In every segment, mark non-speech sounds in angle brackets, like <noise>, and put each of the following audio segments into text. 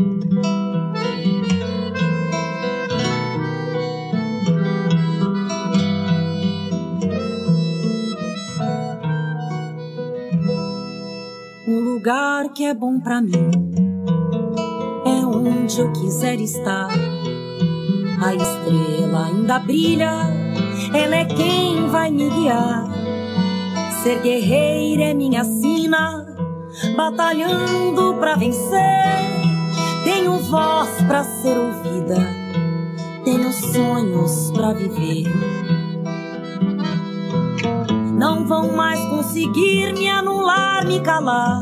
Um lugar que é bom para mim é onde eu quiser estar. A estrela ainda brilha, ela é quem vai me guiar. Ser guerreira é minha sina, batalhando pra vencer. Tenho voz pra ser ouvida, tenho sonhos pra viver. Não vão mais conseguir me anular, me calar.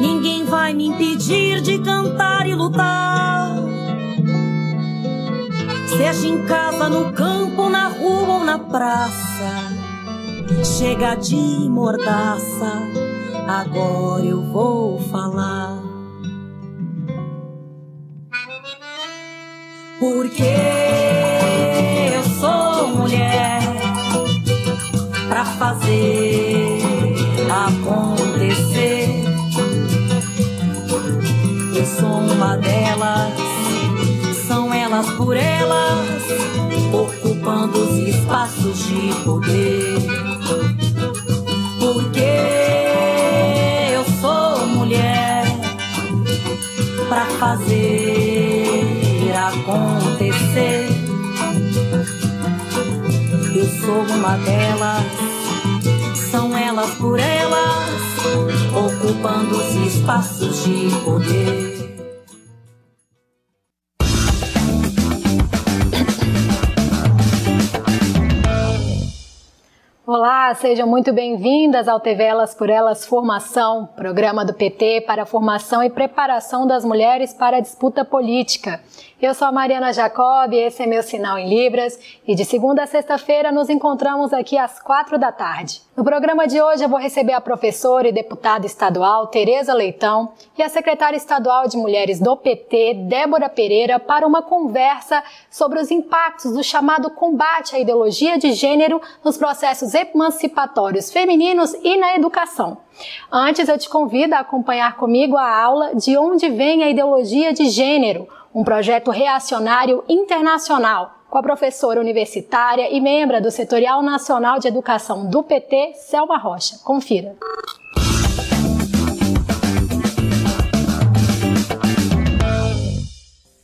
Ninguém vai me impedir de cantar e lutar. Seja em casa, no campo, na rua ou na praça. Chega de mordaça, agora eu vou falar. Porque eu sou mulher pra fazer acontecer. Eu sou uma delas, são elas por elas, ocupando os espaços de poder. Fazer acontecer. Eu sou uma delas, são elas por elas, ocupando os espaços de poder. Olá, sejam muito bem-vindas ao TV Elas por Elas Formação, programa do PT para a formação e preparação das mulheres para a disputa política. Eu sou a Mariana Jacob, esse é meu sinal em Libras e de segunda a sexta-feira nos encontramos aqui às quatro da tarde. No programa de hoje eu vou receber a professora e deputada estadual Tereza Leitão e a secretária estadual de Mulheres do PT, Débora Pereira, para uma conversa sobre os impactos do chamado combate à ideologia de gênero nos processos emancipatórios femininos e na educação. Antes eu te convido a acompanhar comigo a aula De onde vem a ideologia de gênero, um projeto reacionário internacional com a professora universitária e membro do Setorial Nacional de Educação do PT, Selma Rocha. Confira.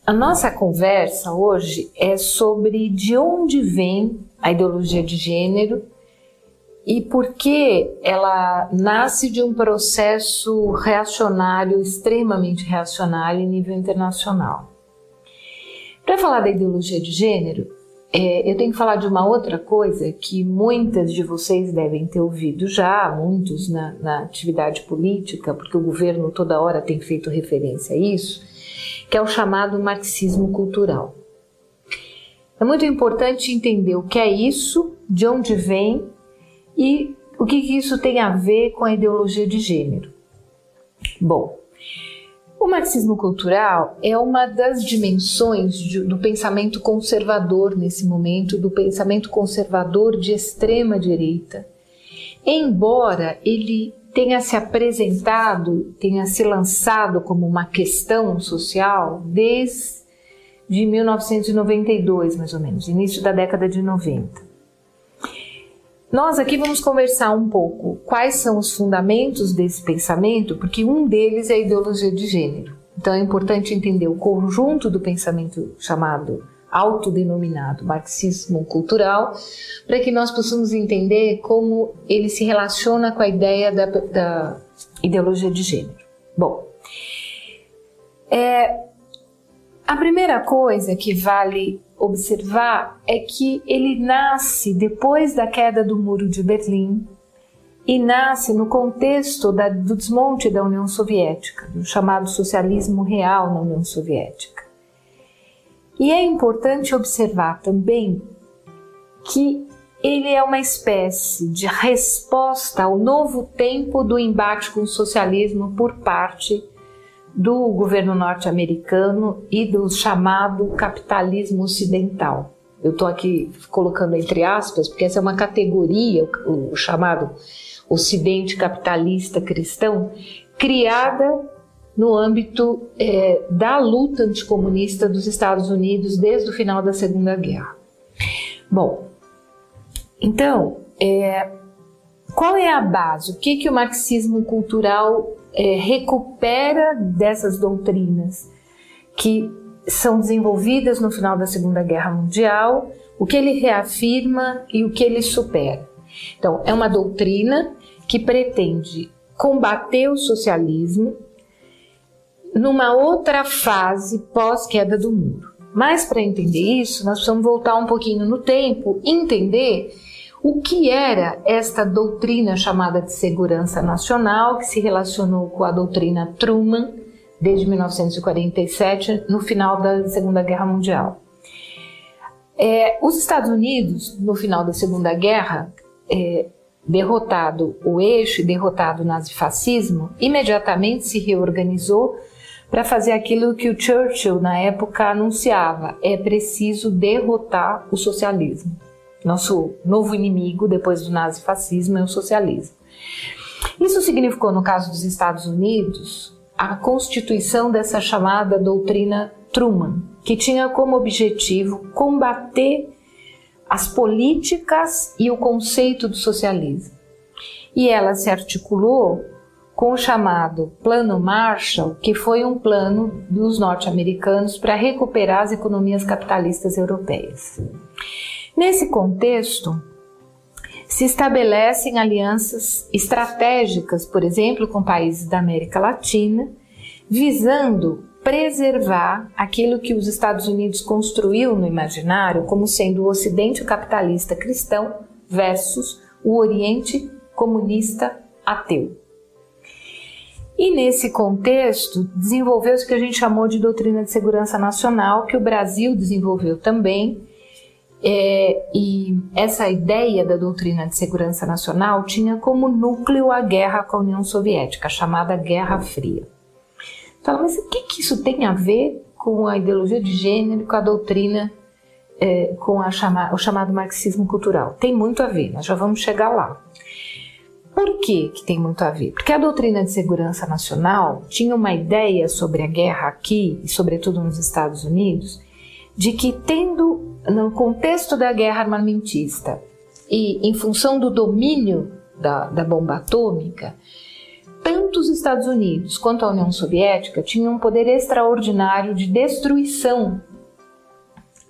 A nossa conversa hoje é sobre de onde vem a ideologia de gênero e por que ela nasce de um processo reacionário, extremamente reacionário em nível internacional. Para falar da ideologia de gênero, é, eu tenho que falar de uma outra coisa que muitas de vocês devem ter ouvido já, muitos na, na atividade política, porque o governo toda hora tem feito referência a isso, que é o chamado marxismo cultural. É muito importante entender o que é isso, de onde vem e o que, que isso tem a ver com a ideologia de gênero. Bom, o marxismo cultural é uma das dimensões de, do pensamento conservador nesse momento, do pensamento conservador de extrema direita. Embora ele tenha se apresentado, tenha se lançado como uma questão social desde 1992, mais ou menos, início da década de 90. Nós aqui vamos conversar um pouco quais são os fundamentos desse pensamento, porque um deles é a ideologia de gênero. Então é importante entender o conjunto do pensamento chamado autodenominado marxismo cultural, para que nós possamos entender como ele se relaciona com a ideia da, da ideologia de gênero. Bom, é, a primeira coisa que vale observar é que ele nasce depois da queda do Muro de Berlim e nasce no contexto da, do desmonte da União Soviética, do chamado socialismo real na União Soviética. E é importante observar também que ele é uma espécie de resposta ao novo tempo do embate com o socialismo por parte do governo norte-americano e do chamado capitalismo ocidental. Eu estou aqui colocando entre aspas, porque essa é uma categoria, o, o chamado Ocidente capitalista cristão, criada no âmbito é, da luta anticomunista dos Estados Unidos desde o final da Segunda Guerra. Bom, então, é, qual é a base? O que, que o marxismo cultural é, recupera dessas doutrinas que são desenvolvidas no final da Segunda Guerra Mundial? O que ele reafirma e o que ele supera? Então, é uma doutrina que pretende combater o socialismo numa outra fase pós-queda do muro. Mas para entender isso, nós precisamos voltar um pouquinho no tempo e entender o que era esta doutrina chamada de segurança nacional, que se relacionou com a doutrina Truman desde 1947, no final da Segunda Guerra Mundial. É, os Estados Unidos, no final da Segunda Guerra, é, derrotado o eixo e derrotado o nazifascismo, imediatamente se reorganizou para fazer aquilo que o Churchill na época anunciava: é preciso derrotar o socialismo. Nosso novo inimigo depois do nazifascismo é o socialismo. Isso significou, no caso dos Estados Unidos, a constituição dessa chamada doutrina Truman, que tinha como objetivo combater as políticas e o conceito do socialismo. E ela se articulou com o chamado Plano Marshall, que foi um plano dos norte-americanos para recuperar as economias capitalistas europeias. Nesse contexto, se estabelecem alianças estratégicas, por exemplo, com países da América Latina, visando preservar aquilo que os Estados Unidos construiu no imaginário como sendo o Ocidente capitalista cristão versus o Oriente comunista ateu. E nesse contexto, desenvolveu-se o que a gente chamou de doutrina de segurança nacional, que o Brasil desenvolveu também. É, e essa ideia da doutrina de segurança nacional tinha como núcleo a guerra com a União Soviética, chamada Guerra Fria. Fala, mas o que, que isso tem a ver com a ideologia de gênero, com a doutrina, é, com chama, o chamado marxismo cultural? Tem muito a ver, nós já vamos chegar lá. Por que, que tem muito a ver? Porque a doutrina de segurança nacional tinha uma ideia sobre a guerra aqui, e sobretudo nos Estados Unidos, de que tendo no contexto da guerra armamentista e em função do domínio da, da bomba atômica, tanto os Estados Unidos quanto a União Soviética tinham um poder extraordinário de destruição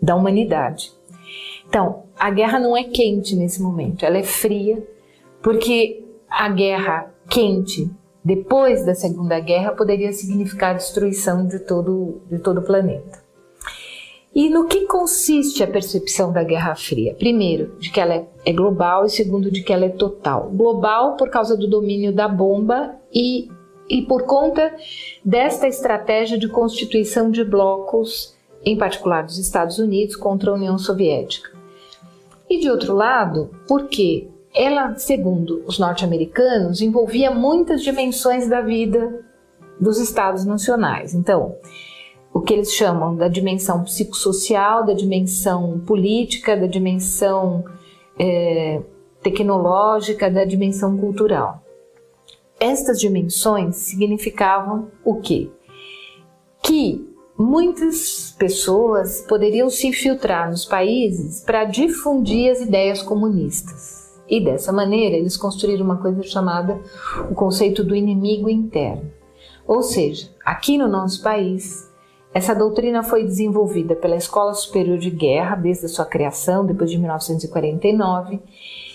da humanidade. Então, a guerra não é quente nesse momento, ela é fria, porque a guerra quente depois da Segunda Guerra poderia significar destruição de todo, de todo o planeta. E no que consiste a percepção da Guerra Fria? Primeiro, de que ela é, é global e segundo, de que ela é total. Global por causa do domínio da bomba e, e por conta desta estratégia de constituição de blocos, em particular dos Estados Unidos, contra a União Soviética. E de outro lado, porque ela, segundo os norte-americanos, envolvia muitas dimensões da vida dos estados nacionais. Então, o que eles chamam da dimensão psicossocial, da dimensão política, da dimensão é, tecnológica, da dimensão cultural. Estas dimensões significavam o quê? Que muitas pessoas poderiam se infiltrar nos países para difundir as ideias comunistas. E dessa maneira eles construíram uma coisa chamada o conceito do inimigo interno. Ou seja, aqui no nosso país, essa doutrina foi desenvolvida pela Escola Superior de Guerra desde a sua criação, depois de 1949,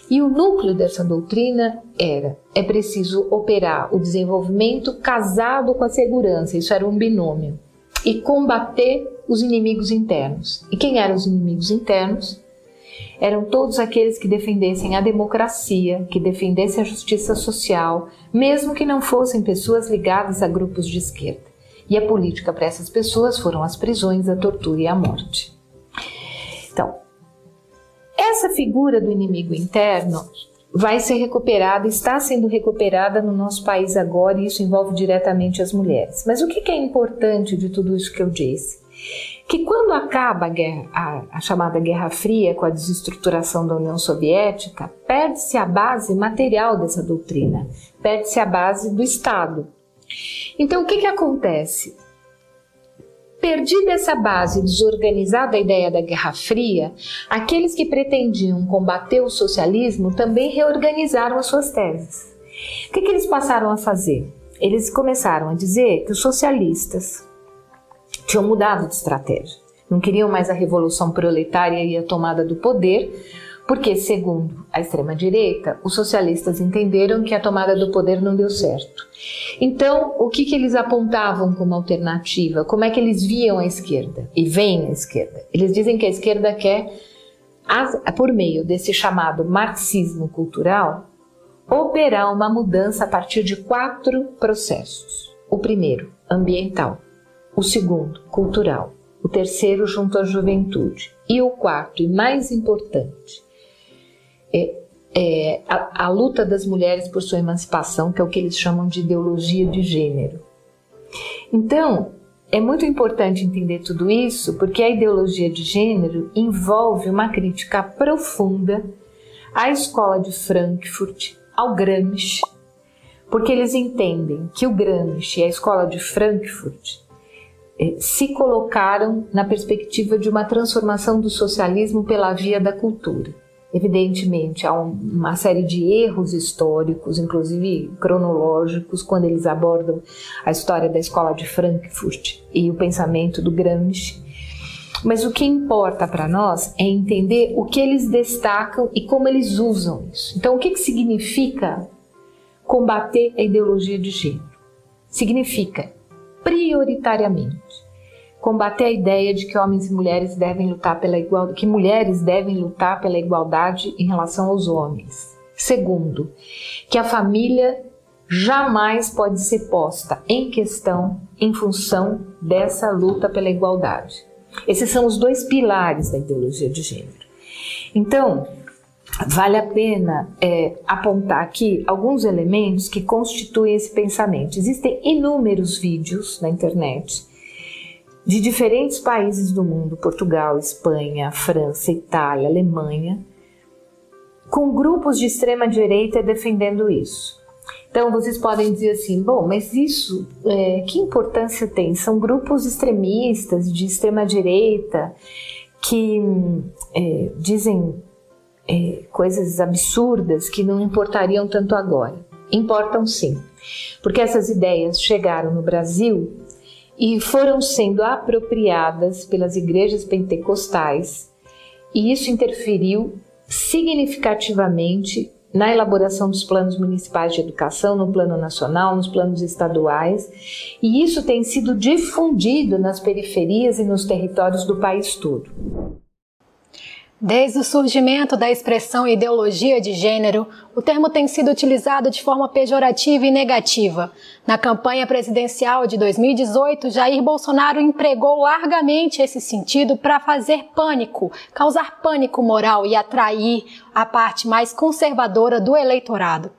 e o núcleo dessa doutrina era: é preciso operar o desenvolvimento casado com a segurança, isso era um binômio, e combater os inimigos internos. E quem eram os inimigos internos? eram todos aqueles que defendessem a democracia, que defendessem a justiça social, mesmo que não fossem pessoas ligadas a grupos de esquerda. E a política para essas pessoas foram as prisões, a tortura e a morte. Então, essa figura do inimigo interno vai ser recuperada, está sendo recuperada no nosso país agora, e isso envolve diretamente as mulheres. Mas o que é importante de tudo isso que eu disse? que quando acaba a, guerra, a, a chamada Guerra Fria com a desestruturação da União Soviética, perde-se a base material dessa doutrina, perde-se a base do Estado. Então, o que, que acontece? Perdida essa base desorganizada a ideia da Guerra Fria, aqueles que pretendiam combater o socialismo também reorganizaram as suas teses. O que, que eles passaram a fazer? Eles começaram a dizer que os socialistas tinham mudado de estratégia. Não queriam mais a revolução proletária e a tomada do poder, porque, segundo a extrema-direita, os socialistas entenderam que a tomada do poder não deu certo. Então, o que, que eles apontavam como alternativa? Como é que eles viam a esquerda? E veem a esquerda? Eles dizem que a esquerda quer, por meio desse chamado marxismo cultural, operar uma mudança a partir de quatro processos. O primeiro, ambiental. O segundo, cultural. O terceiro, junto à juventude. E o quarto, e mais importante, é, é a, a luta das mulheres por sua emancipação, que é o que eles chamam de ideologia de gênero. Então, é muito importante entender tudo isso porque a ideologia de gênero envolve uma crítica profunda à escola de Frankfurt, ao Gramsci, porque eles entendem que o Gramsci e a escola de Frankfurt eh, se colocaram na perspectiva de uma transformação do socialismo pela via da cultura. Evidentemente, há uma série de erros históricos, inclusive cronológicos, quando eles abordam a história da escola de Frankfurt e o pensamento do Gramsci. Mas o que importa para nós é entender o que eles destacam e como eles usam isso. Então, o que, que significa combater a ideologia de gênero? Significa, prioritariamente, combater a ideia de que homens e mulheres devem lutar pela igualdade, que mulheres devem lutar pela igualdade em relação aos homens. Segundo, que a família jamais pode ser posta em questão em função dessa luta pela igualdade. Esses são os dois pilares da ideologia de gênero. Então, vale a pena é, apontar aqui alguns elementos que constituem esse pensamento. Existem inúmeros vídeos na internet de diferentes países do mundo Portugal, Espanha, França, Itália, Alemanha com grupos de extrema direita defendendo isso. Então vocês podem dizer assim, bom, mas isso é, que importância tem? São grupos extremistas de extrema direita que é, dizem é, coisas absurdas que não importariam tanto agora. Importam sim, porque essas ideias chegaram no Brasil e foram sendo apropriadas pelas igrejas pentecostais, e isso interferiu significativamente na elaboração dos planos municipais de educação, no plano nacional, nos planos estaduais, e isso tem sido difundido nas periferias e nos territórios do país todo. Desde o surgimento da expressão ideologia de gênero, o termo tem sido utilizado de forma pejorativa e negativa. Na campanha presidencial de 2018, Jair Bolsonaro empregou largamente esse sentido para fazer pânico, causar pânico moral e atrair a parte mais conservadora do eleitorado.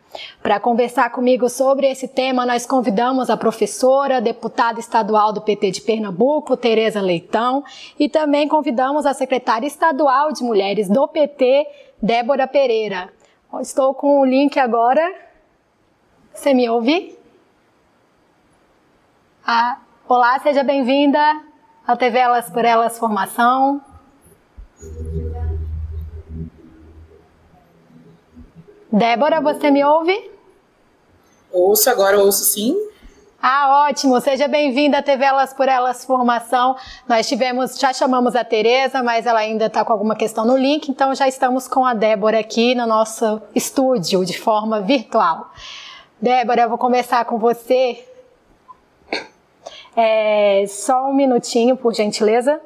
Para conversar comigo sobre esse tema, nós convidamos a professora, deputada estadual do PT de Pernambuco, Tereza Leitão, e também convidamos a secretária estadual de Mulheres do PT, Débora Pereira. Estou com o link agora. Você me ouve? Ah, olá, seja bem-vinda ao TV Elas por Elas Formação. Débora, você me ouve? Ouço agora, ouço sim. Ah, ótimo! Seja bem-vinda à TV Elas por Elas Formação. Nós tivemos, já chamamos a Tereza, mas ela ainda está com alguma questão no link, então já estamos com a Débora aqui no nosso estúdio de forma virtual. Débora, eu vou começar com você. É, só um minutinho, por gentileza.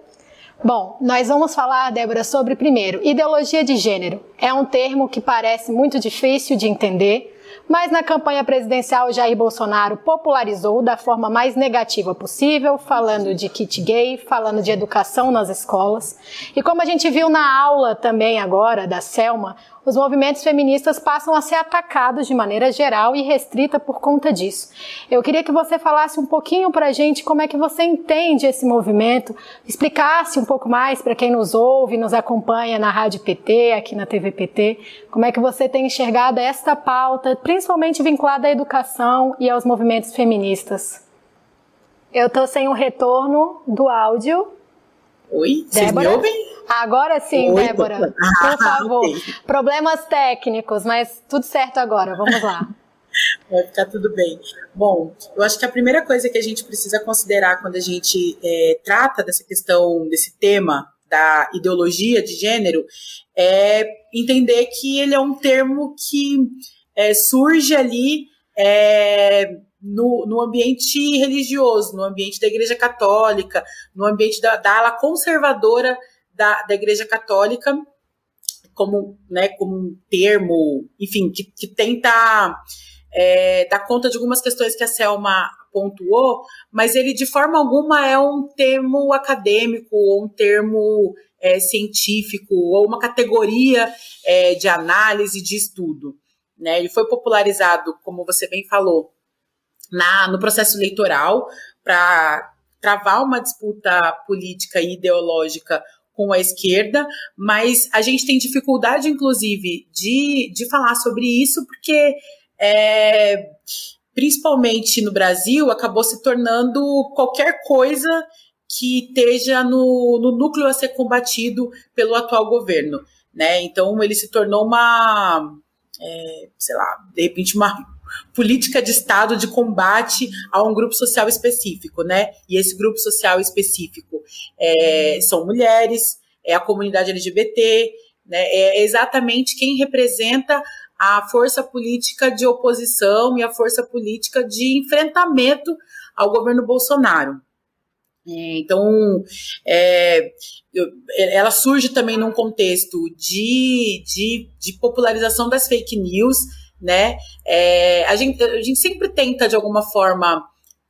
Bom, nós vamos falar, Débora, sobre primeiro, ideologia de gênero. É um termo que parece muito difícil de entender, mas na campanha presidencial Jair Bolsonaro popularizou da forma mais negativa possível, falando de kit gay, falando de educação nas escolas. E como a gente viu na aula também agora da Selma, os movimentos feministas passam a ser atacados de maneira geral e restrita por conta disso. Eu queria que você falasse um pouquinho para a gente como é que você entende esse movimento, explicasse um pouco mais para quem nos ouve, nos acompanha na Rádio PT, aqui na TV PT, como é que você tem enxergado esta pauta, principalmente vinculada à educação e aos movimentos feministas. Eu tô sem o retorno do áudio. Oi, vocês me ouvem? Agora sim, Oi, Débora. Por favor. Okay. Problemas técnicos, mas tudo certo agora. Vamos lá. <laughs> Vai ficar tudo bem. Bom, eu acho que a primeira coisa que a gente precisa considerar quando a gente é, trata dessa questão, desse tema da ideologia de gênero, é entender que ele é um termo que é, surge ali é, no, no, ambiente religioso, no ambiente da Igreja Católica, no ambiente da, da ala conservadora da, da Igreja Católica, como, né, como um termo, enfim, que, que tenta é, dar conta de algumas questões que a Selma pontuou, mas ele de forma alguma é um termo acadêmico ou um termo é, científico ou uma categoria é, de análise de estudo. Né? Ele foi popularizado, como você bem falou, na, no processo eleitoral para travar uma disputa política e ideológica com a esquerda, mas a gente tem dificuldade, inclusive, de, de falar sobre isso, porque é, principalmente no Brasil, acabou se tornando qualquer coisa que esteja no, no núcleo a ser combatido pelo atual governo. Né? Então ele se tornou uma, é, sei lá, de repente uma política de Estado de combate a um grupo social específico, né? E esse grupo social específico é, são mulheres, é a comunidade LGBT, né? É exatamente quem representa a força política de oposição e a força política de enfrentamento ao governo Bolsonaro. É, então, é, ela surge também num contexto de, de, de popularização das fake news, né? É, a, gente, a gente sempre tenta, de alguma forma,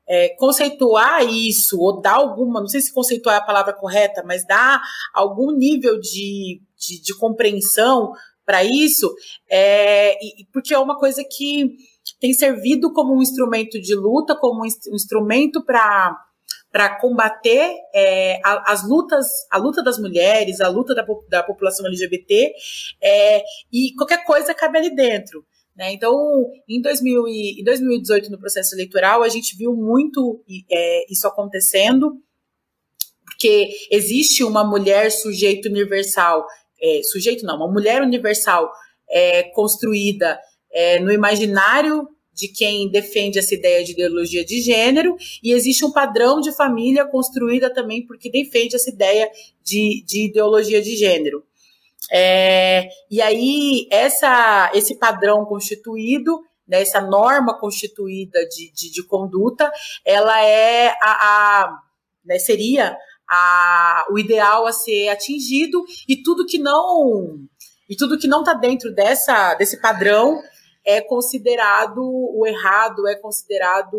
é, conceituar isso, ou dar alguma, não sei se conceituar é a palavra correta, mas dar algum nível de, de, de compreensão para isso, é, porque é uma coisa que tem servido como um instrumento de luta, como um instrumento para para combater é, as lutas, a luta das mulheres, a luta da, da população LGBT, é, e qualquer coisa cabe ali dentro. Né? Então, em, 2000 e, em 2018, no processo eleitoral, a gente viu muito é, isso acontecendo, porque existe uma mulher sujeito universal é, sujeito não, uma mulher universal é, construída é, no imaginário de quem defende essa ideia de ideologia de gênero, e existe um padrão de família construída também porque defende essa ideia de, de ideologia de gênero. É, e aí, essa, esse padrão constituído, né, essa norma constituída de, de, de conduta, ela é a, a né, seria a, o ideal a ser atingido e tudo que não e tudo que não está dentro dessa desse padrão é considerado o errado, é considerado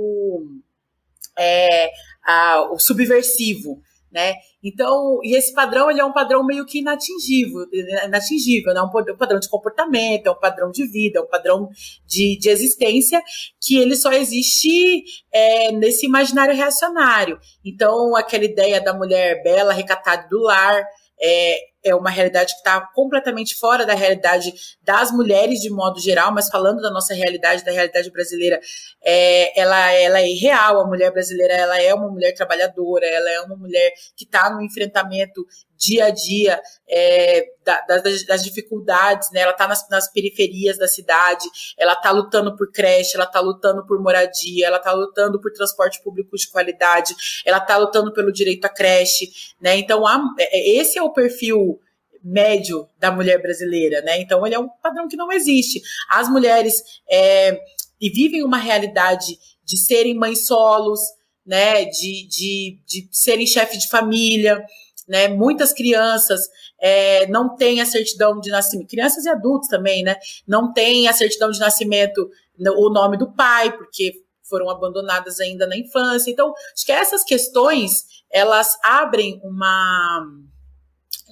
é, a, o subversivo né? Então, e esse padrão ele é um padrão meio que inatingível, inatingível, né? Um padrão de comportamento, é um padrão de vida, é um padrão de, de existência que ele só existe é, nesse imaginário reacionário. Então, aquela ideia da mulher bela, recatada do lar, é, é uma realidade que está completamente fora da realidade das mulheres de modo geral, mas falando da nossa realidade, da realidade brasileira, é, ela, ela é real. A mulher brasileira ela é uma mulher trabalhadora, ela é uma mulher que está no enfrentamento dia a dia é, das, das, dificuldades, né? Ela está nas, nas, periferias da cidade, ela está lutando por creche, ela está lutando por moradia, ela está lutando por transporte público de qualidade, ela está lutando pelo direito à creche, né? Então, é, é, esse é o perfil médio da mulher brasileira, né? Então, ele é um padrão que não existe. As mulheres é, e vivem uma realidade de serem mães solos, né? De, de, de serem chefe de família, né? Muitas crianças é, não têm a certidão de nascimento, crianças e adultos também, né? Não têm a certidão de nascimento, o nome do pai, porque foram abandonadas ainda na infância. Então, acho que essas questões elas abrem uma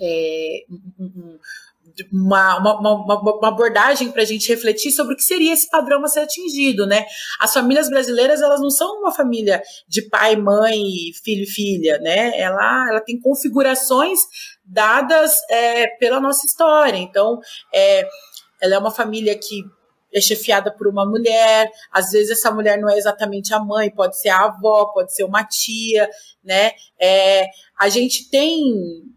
é, um, uma, uma, uma, uma abordagem para a gente refletir sobre o que seria esse padrão a ser atingido, né? As famílias brasileiras, elas não são uma família de pai, mãe, filho e filha, né? Ela, ela tem configurações dadas é, pela nossa história. Então, é, ela é uma família que é chefiada por uma mulher, às vezes essa mulher não é exatamente a mãe, pode ser a avó, pode ser uma tia, né? É, a gente tem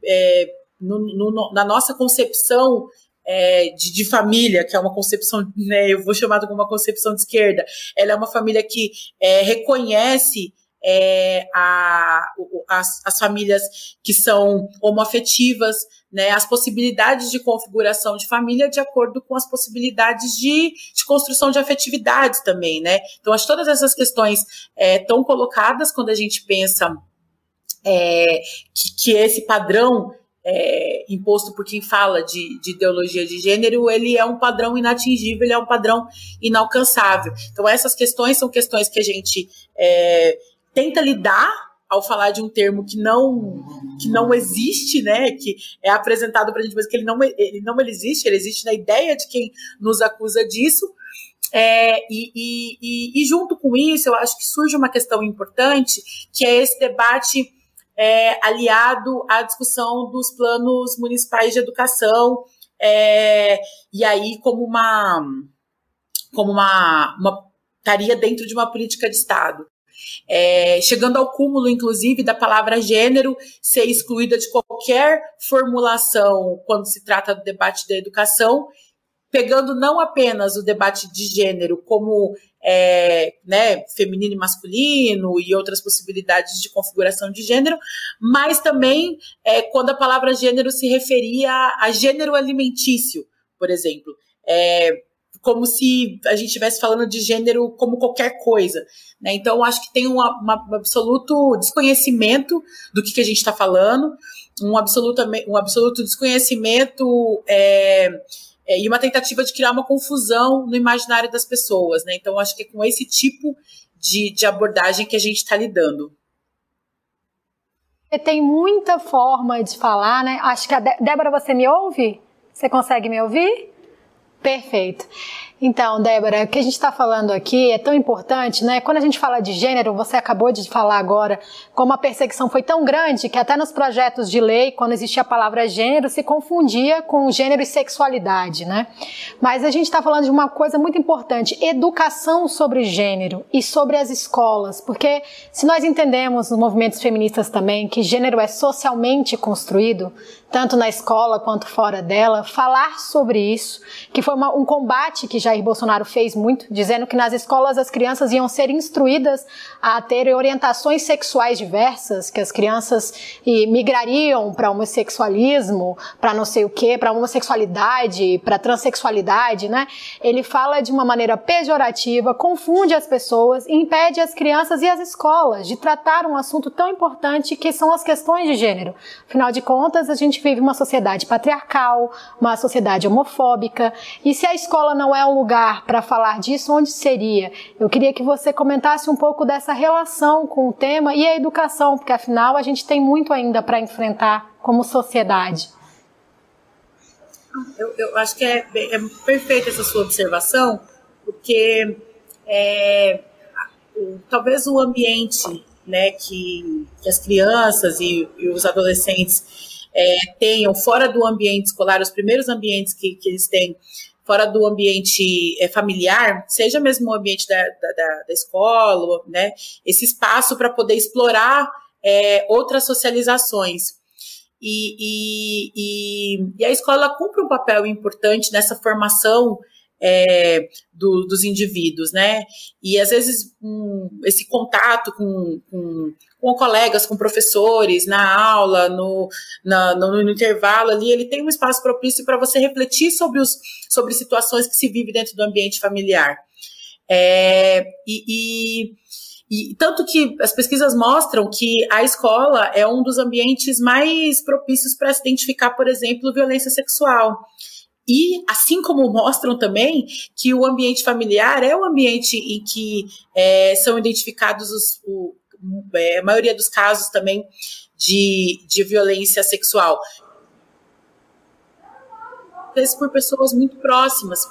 é, no, no, na nossa concepção é, de, de, família, que é uma concepção, né, eu vou chamar de uma concepção de esquerda, ela é uma família que é, reconhece é, a, as, as, famílias que são homoafetivas, né, as possibilidades de configuração de família de acordo com as possibilidades de, de construção de afetividades também, né? Então, acho que todas essas questões estão é, colocadas quando a gente pensa é, que, que esse padrão é, imposto por quem fala de, de, ideologia de gênero, ele é um padrão inatingível, ele é um padrão inalcançável. Então, essas questões são questões que a gente é, tenta lidar ao falar de um termo que não que não existe, né, que é apresentado para a gente, mas que ele não, ele não existe, ele existe na ideia de quem nos acusa disso. É, e, e, e, junto com isso, eu acho que surge uma questão importante, que é esse debate é, aliado à discussão dos planos municipais de educação, é, e aí como uma, como uma, uma estaria dentro de uma política de Estado. É, chegando ao cúmulo, inclusive, da palavra gênero ser excluída de qualquer formulação quando se trata do debate da educação, pegando não apenas o debate de gênero como é, né, feminino e masculino e outras possibilidades de configuração de gênero, mas também é, quando a palavra gênero se referia a, gênero alimentício, por exemplo. É, como se a gente estivesse falando de gênero como qualquer coisa. Né? Então, acho que tem um, um absoluto desconhecimento do que, que a gente está falando, um absoluto, um absoluto desconhecimento é, é, e uma tentativa de criar uma confusão no imaginário das pessoas, né? Então, acho que é com esse tipo de, de abordagem que a gente está lidando. Tem muita forma de falar, né? Acho que a Débora, você me ouve? Você consegue me ouvir? Perfeito. Então, Débora, o que a gente está falando aqui é tão importante, né? Quando a gente fala de gênero, você acabou de falar agora como a perseguição foi tão grande que até nos projetos de lei, quando existia a palavra gênero, se confundia com gênero e sexualidade, né? Mas a gente está falando de uma coisa muito importante: educação sobre gênero e sobre as escolas, porque se nós entendemos nos movimentos feministas também que gênero é socialmente construído, tanto na escola quanto fora dela, falar sobre isso, que foi uma, um combate que Jair Bolsonaro fez muito, dizendo que nas escolas as crianças iam ser instruídas a ter orientações sexuais diversas, que as crianças e, migrariam para homossexualismo, para não sei o que, para homossexualidade, para transexualidade, né? Ele fala de uma maneira pejorativa, confunde as pessoas e impede as crianças e as escolas de tratar um assunto tão importante que são as questões de gênero. Afinal de contas, a gente vive uma sociedade patriarcal, uma sociedade homofóbica, e se a escola não é um lugar para falar disso, onde seria? Eu queria que você comentasse um pouco dessa relação com o tema e a educação, porque afinal a gente tem muito ainda para enfrentar como sociedade. Eu, eu acho que é, é, perfeita essa sua observação, porque é, talvez o ambiente né, que, que as crianças e, e os adolescentes é, tenham fora do ambiente escolar, os primeiros ambientes que, que eles têm fora do ambiente é, familiar, seja mesmo o ambiente da, da, da escola, né, esse espaço para poder explorar é, outras socializações. E, e, e, e, a escola cumpre um papel importante nessa formação é, do, dos indivíduos, né? E às vezes um, esse contato com, com, com, colegas, com professores, na aula, no, na, no, no, intervalo ali, ele tem um espaço propício para você refletir sobre, os, sobre situações que se vive dentro do ambiente familiar. É, e, e e tanto que as pesquisas mostram que a escola é um dos ambientes mais propícios para se identificar, por exemplo, violência sexual. E, assim como mostram também que o ambiente familiar é o ambiente em que é, são identificados os, o, é, a maioria dos casos também de, de violência sexual. Por pessoas muito próximas,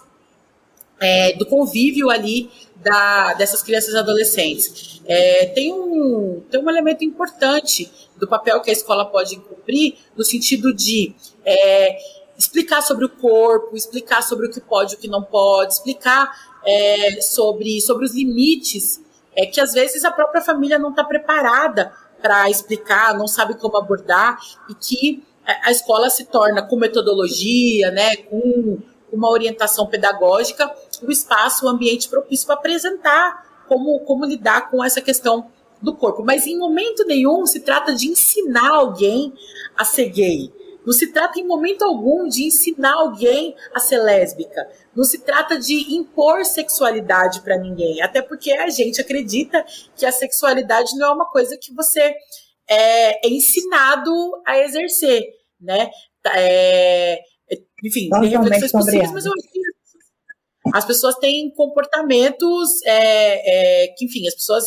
é, do convívio ali da, dessas crianças e adolescentes. É, tem, um, tem um elemento importante do papel que a escola pode cumprir, no sentido de é, explicar sobre o corpo, explicar sobre o que pode e o que não pode, explicar é, sobre, sobre os limites é, que às vezes a própria família não está preparada para explicar, não sabe como abordar, e que a escola se torna, com metodologia, né, com uma orientação pedagógica, o espaço, o ambiente propício para apresentar como, como lidar com essa questão do corpo. Mas em momento nenhum se trata de ensinar alguém a ser gay. Não se trata em momento algum de ensinar alguém a ser lésbica. Não se trata de impor sexualidade para ninguém. Até porque a gente acredita que a sexualidade não é uma coisa que você é, é ensinado a exercer, né? É, enfim, tem reflexões possíveis, mas eu acho que as pessoas têm comportamentos é, é, que, enfim, as pessoas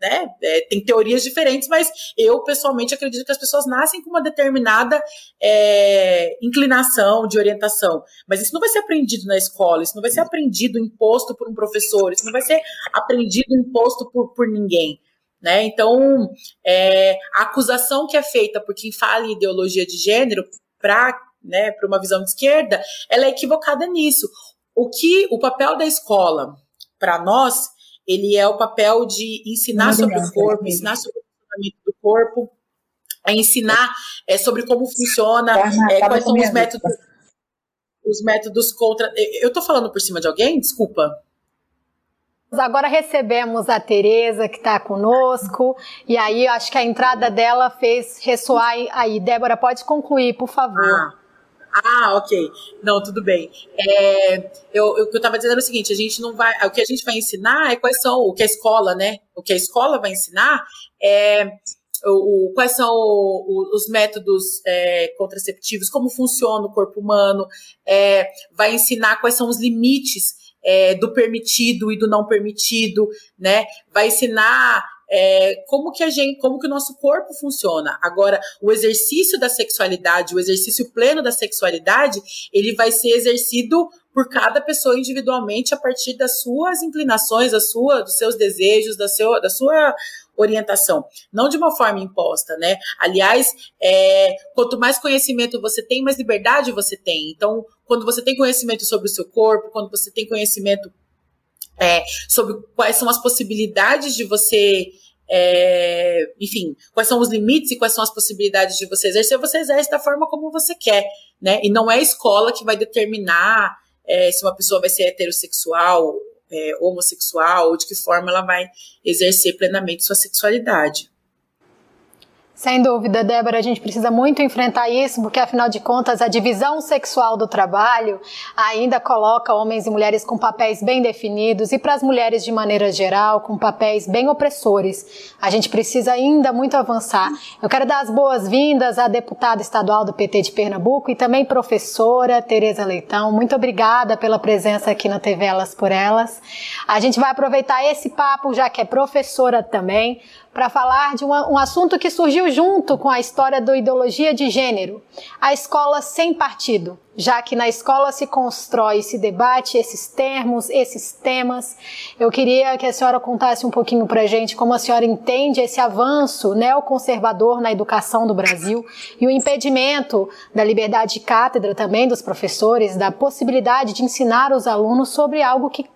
né, é, tem teorias diferentes, mas eu pessoalmente acredito que as pessoas nascem com uma determinada é, inclinação de orientação. Mas isso não vai ser aprendido na escola, isso não vai ser aprendido, imposto por um professor, isso não vai ser aprendido, imposto por, por ninguém. Né? Então, é, a acusação que é feita por quem fala em ideologia de gênero para né, uma visão de esquerda, ela é equivocada nisso. O que o papel da escola para nós ele é o papel de ensinar sobre o corpo, ensinar sobre o funcionamento do corpo, a ensinar é, sobre como funciona, é, quais são os métodos, os métodos contra. Eu estou falando por cima de alguém? Desculpa. Agora recebemos a Tereza que está conosco e aí acho que a entrada dela fez ressoar aí. Débora, pode concluir, por favor. Ah. Ah, ok. Não, tudo bem. É, eu, eu, o que eu estava dizendo era o seguinte: a gente não vai. O que a gente vai ensinar é quais são, o que a escola, né? O que a escola vai ensinar é o, o, quais são o, os métodos é, contraceptivos, como funciona o corpo humano, é, vai ensinar quais são os limites é, do permitido e do não permitido, né? Vai ensinar é, como que a gente, como que o nosso corpo funciona. Agora, o exercício da sexualidade, o exercício pleno da sexualidade, ele vai ser exercido por cada pessoa individualmente a partir das suas inclinações, da sua, dos seus desejos, da, seu, da sua orientação, não de uma forma imposta, né? Aliás, é, quanto mais conhecimento você tem, mais liberdade você tem. Então, quando você tem conhecimento sobre o seu corpo, quando você tem conhecimento é, sobre quais são as possibilidades de você é, enfim, quais são os limites e quais são as possibilidades de você exercer, você exerce da forma como você quer, né? E não é a escola que vai determinar é, se uma pessoa vai ser heterossexual, é, homossexual, ou de que forma ela vai exercer plenamente sua sexualidade. Sem dúvida, Débora, a gente precisa muito enfrentar isso, porque afinal de contas a divisão sexual do trabalho ainda coloca homens e mulheres com papéis bem definidos e para as mulheres de maneira geral com papéis bem opressores. A gente precisa ainda muito avançar. Eu quero dar as boas-vindas à deputada estadual do PT de Pernambuco e também professora Tereza Leitão. Muito obrigada pela presença aqui na TV Elas por Elas. A gente vai aproveitar esse papo, já que é professora também, para falar de uma, um assunto que surgiu junto com a história da ideologia de gênero, a escola sem partido, já que na escola se constrói, se debate esses termos, esses temas. Eu queria que a senhora contasse um pouquinho para a gente como a senhora entende esse avanço neoconservador na educação do Brasil e o impedimento da liberdade de cátedra também dos professores, da possibilidade de ensinar os alunos sobre algo que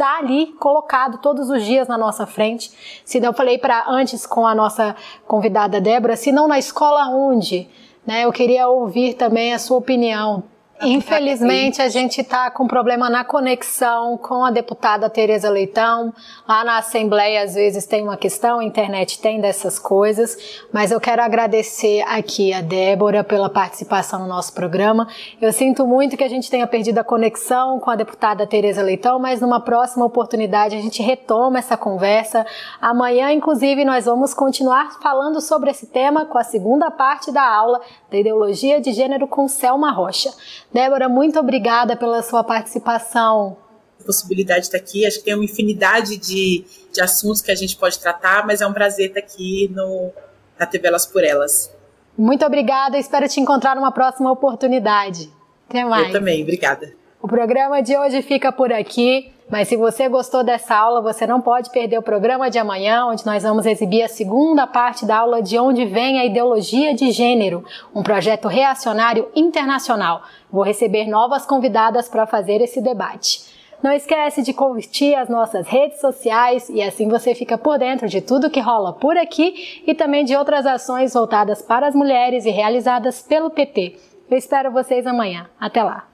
está ali colocado todos os dias na nossa frente. Se não, eu falei para antes com a nossa convidada Débora, se não na escola onde, né? Eu queria ouvir também a sua opinião Infelizmente, a gente está com problema na conexão com a deputada Tereza Leitão. Lá na Assembleia, às vezes, tem uma questão, a internet tem dessas coisas, mas eu quero agradecer aqui a Débora pela participação no nosso programa. Eu sinto muito que a gente tenha perdido a conexão com a deputada Tereza Leitão, mas numa próxima oportunidade a gente retoma essa conversa. Amanhã, inclusive, nós vamos continuar falando sobre esse tema com a segunda parte da aula da Ideologia de Gênero com Selma Rocha. Débora, muito obrigada pela sua participação. A possibilidade de estar aqui, acho que tem uma infinidade de, de assuntos que a gente pode tratar, mas é um prazer estar aqui no, na TV Elas por Elas. Muito obrigada, espero te encontrar numa próxima oportunidade. Até mais. Eu também, obrigada. O programa de hoje fica por aqui. Mas se você gostou dessa aula, você não pode perder o programa de amanhã, onde nós vamos exibir a segunda parte da aula de onde vem a ideologia de gênero, um projeto reacionário internacional. Vou receber novas convidadas para fazer esse debate. Não esquece de curtir as nossas redes sociais e assim você fica por dentro de tudo que rola por aqui e também de outras ações voltadas para as mulheres e realizadas pelo PT. Eu espero vocês amanhã. Até lá!